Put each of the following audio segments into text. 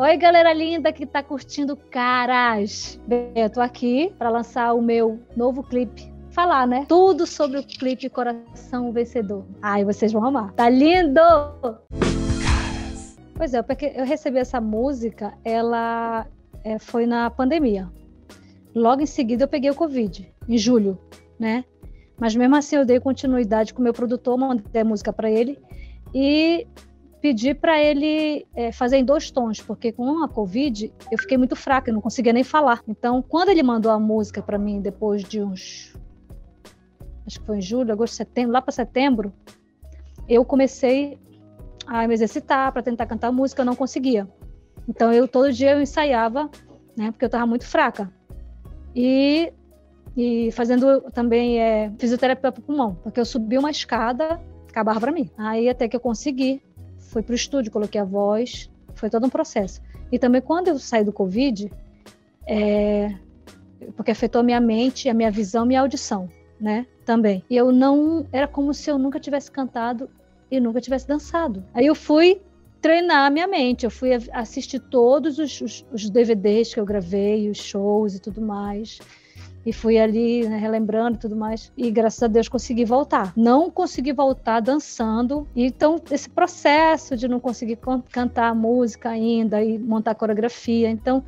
Oi, galera linda que tá curtindo Caras. Bem, eu tô aqui para lançar o meu novo clipe. Falar, né? Tudo sobre o clipe Coração Vencedor. Ai, vocês vão amar. Tá lindo! Pois é, porque eu recebi essa música, ela é, foi na pandemia. Logo em seguida eu peguei o Covid, em julho, né? Mas mesmo assim eu dei continuidade com o meu produtor, mandei a música para ele e pedi para ele é, fazer em dois tons, porque com a Covid eu fiquei muito fraca, eu não conseguia nem falar. Então, quando ele mandou a música para mim depois de uns acho que foi em julho, agosto, setembro, lá para setembro, eu comecei a me exercitar para tentar cantar música, eu não conseguia. Então eu todo dia eu ensaiava, né, porque eu estava muito fraca. E e fazendo também é, fisioterapia para pulmão, porque eu subi uma escada, acabava para mim. Aí até que eu consegui, fui para o estúdio, coloquei a voz, foi todo um processo. E também quando eu saí do Covid, é, porque afetou a minha mente, a minha visão, minha audição, né? Também. E eu não, era como se eu nunca tivesse cantado e nunca tivesse dançado. Aí eu fui treinar a minha mente. Eu fui assistir todos os, os, os, DVDs que eu gravei, os shows e tudo mais e fui ali né, relembrando e tudo mais. E graças a Deus consegui voltar. Não consegui voltar dançando. Então, esse processo de não conseguir cantar música ainda e montar coreografia. Então,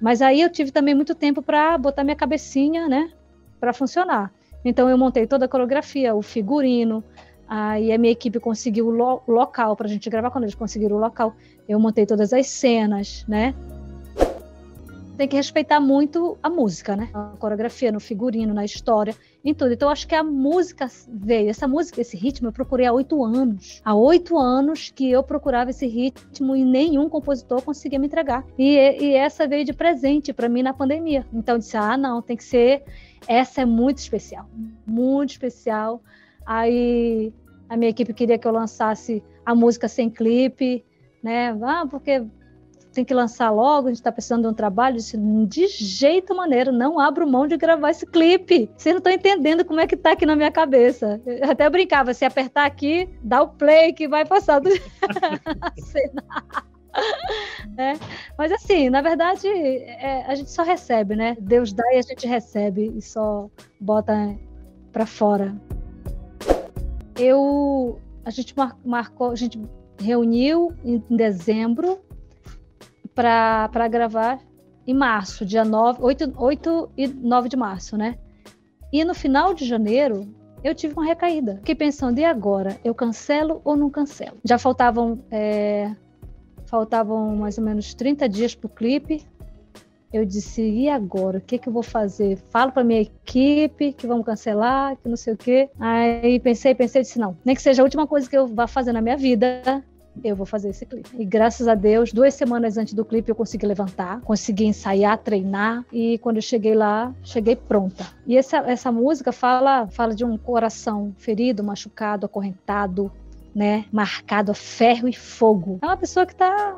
mas aí eu tive também muito tempo para botar minha cabecinha, né, para funcionar. Então, eu montei toda a coreografia, o figurino. Aí a minha equipe conseguiu o, lo local para a gente gravar. Quando eles conseguiram o local, eu montei todas as cenas, né? Tem que respeitar muito a música, né? A coreografia, no figurino, na história, em tudo. Então, acho que a música veio. Essa música, esse ritmo, eu procurei há oito anos. Há oito anos que eu procurava esse ritmo e nenhum compositor conseguia me entregar. E, e essa veio de presente para mim na pandemia. Então, eu disse: ah, não, tem que ser. Essa é muito especial. Muito especial. Aí a minha equipe queria que eu lançasse a música sem clipe, né? Ah, porque tem que lançar logo, a gente está precisando de um trabalho. Disse, de jeito maneiro, não abro mão de gravar esse clipe. Vocês não estão entendendo como é que tá aqui na minha cabeça. Eu até brincava, se apertar aqui, dá o play que vai passar do... É, mas assim, na verdade, é, a gente só recebe, né? Deus dá e a gente recebe e só bota para fora. Eu, a gente marcou, a gente reuniu em dezembro para gravar em março, dia 9, 8, 8 e 9 de março, né? E no final de janeiro, eu tive uma recaída. Fiquei pensando, e agora? Eu cancelo ou não cancelo? Já faltavam, é, faltavam mais ou menos 30 dias para o clipe. Eu disse, e agora? O que, que eu vou fazer? Falo para minha equipe que vamos cancelar, que não sei o quê. Aí pensei, pensei, disse, não, nem que seja a última coisa que eu vá fazer na minha vida, eu vou fazer esse clipe. E graças a Deus, duas semanas antes do clipe eu consegui levantar, consegui ensaiar, treinar e quando eu cheguei lá, cheguei pronta. E essa, essa música fala, fala de um coração ferido, machucado, acorrentado, né, marcado a ferro e fogo. É uma pessoa que está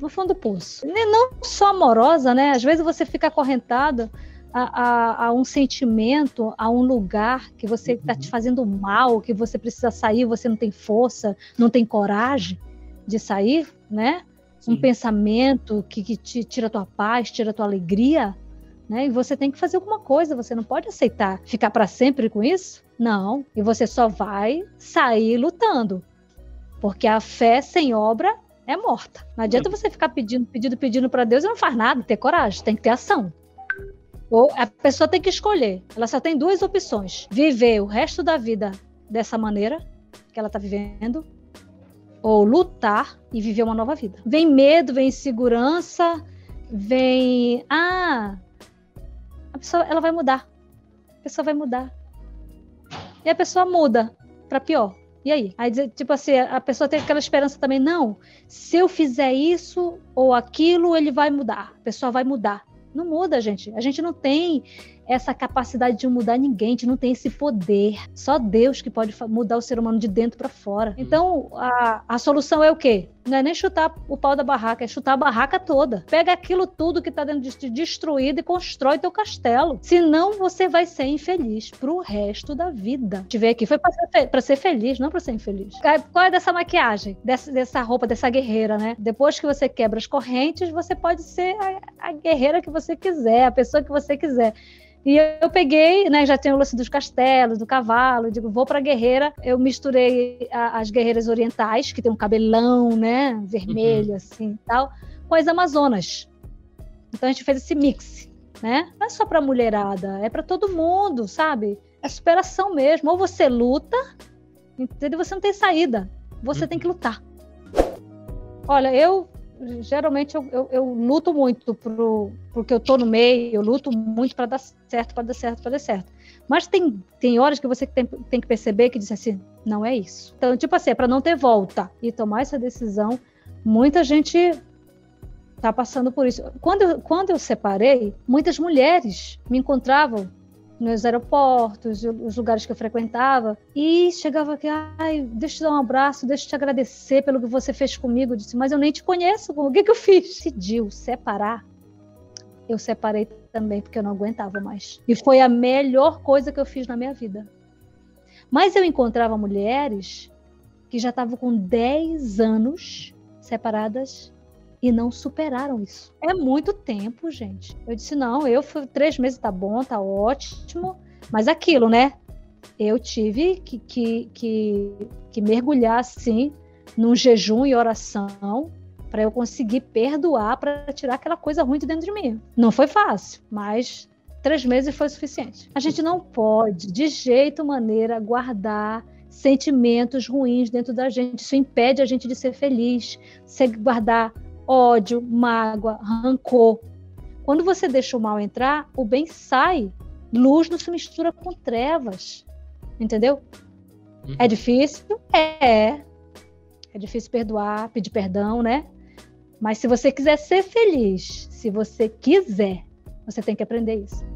no fundo do poço. E não só amorosa, né? Às vezes você fica acorrentado a, a, a, um sentimento, a um lugar que você está te uhum. fazendo mal, que você precisa sair, você não tem força, não tem coragem de sair, né? Sim. Um pensamento que, que te tira a tua paz, tira tua alegria, né? E você tem que fazer alguma coisa, você não pode aceitar ficar para sempre com isso? Não, e você só vai sair lutando. Porque a fé sem obra é morta. Não adianta você ficar pedindo, pedindo, pedindo para Deus e não faz nada, ter coragem, tem que ter ação. Ou a pessoa tem que escolher. Ela só tem duas opções: viver o resto da vida dessa maneira que ela está vivendo, ou lutar e viver uma nova vida. Vem medo, vem insegurança, vem ah, a pessoa ela vai mudar. A pessoa vai mudar. E a pessoa muda para pior. E aí? Aí, tipo assim, a pessoa tem aquela esperança também, não, se eu fizer isso ou aquilo, ele vai mudar, a pessoa vai mudar. Não muda, gente. A gente não tem essa capacidade de mudar ninguém, a gente não tem esse poder. Só Deus que pode mudar o ser humano de dentro para fora. Uhum. Então, a, a solução é o quê? Não é nem chutar o pau da barraca, é chutar a barraca toda. Pega aquilo tudo que está dentro de ti destruído e constrói teu castelo. Senão você vai ser infeliz pro resto da vida. Te ver aqui foi para ser, ser, feliz, não para ser infeliz. Qual é dessa maquiagem, dessa, dessa roupa, dessa guerreira, né? Depois que você quebra as correntes, você pode ser a, a guerreira que você quiser, a pessoa que você quiser. E eu peguei, né, já tinha o lance dos castelos, do cavalo, digo, vou para guerreira. Eu misturei a, as guerreiras orientais, que tem um cabelão, né, vermelho uhum. assim, tal, com as amazonas. Então a gente fez esse mix, né? Não é só para mulherada, é para todo mundo, sabe? É superação mesmo. Ou você luta, entendeu? Você não tem saída. Você uhum. tem que lutar. Olha, eu geralmente eu, eu, eu, luto muito pro, porque eu tô no meio, eu luto muito para dar certo, para dar certo, para dar certo. Mas tem, tem horas que você tem, tem que perceber que diz assim, não é isso. Então, tipo assim, é para não ter volta e tomar essa decisão, muita gente tá passando por isso. Quando eu, quando eu separei, muitas mulheres me encontravam nos aeroportos, os lugares que eu frequentava, e chegava aqui, ai, deixa eu te dar um abraço, deixa eu te agradecer pelo que você fez comigo. Eu disse, mas eu nem te conheço, o que, que eu fiz? Decidiu separar. Eu separei também porque eu não aguentava mais. E foi a melhor coisa que eu fiz na minha vida. Mas eu encontrava mulheres que já estavam com 10 anos separadas e não superaram isso. É muito tempo, gente. Eu disse, não, eu fui três meses, tá bom, tá ótimo. Mas aquilo, né? Eu tive que, que, que, que mergulhar, assim, num jejum e oração para eu conseguir perdoar, para tirar aquela coisa ruim de dentro de mim. Não foi fácil, mas três meses foi suficiente. A gente não pode, de jeito maneira, guardar sentimentos ruins dentro da gente. Isso impede a gente de ser feliz. Você guardar ódio, mágoa, rancor. Quando você deixa o mal entrar, o bem sai. Luz não se mistura com trevas. Entendeu? Uhum. É difícil? É. É difícil perdoar, pedir perdão, né? Mas se você quiser ser feliz, se você quiser, você tem que aprender isso.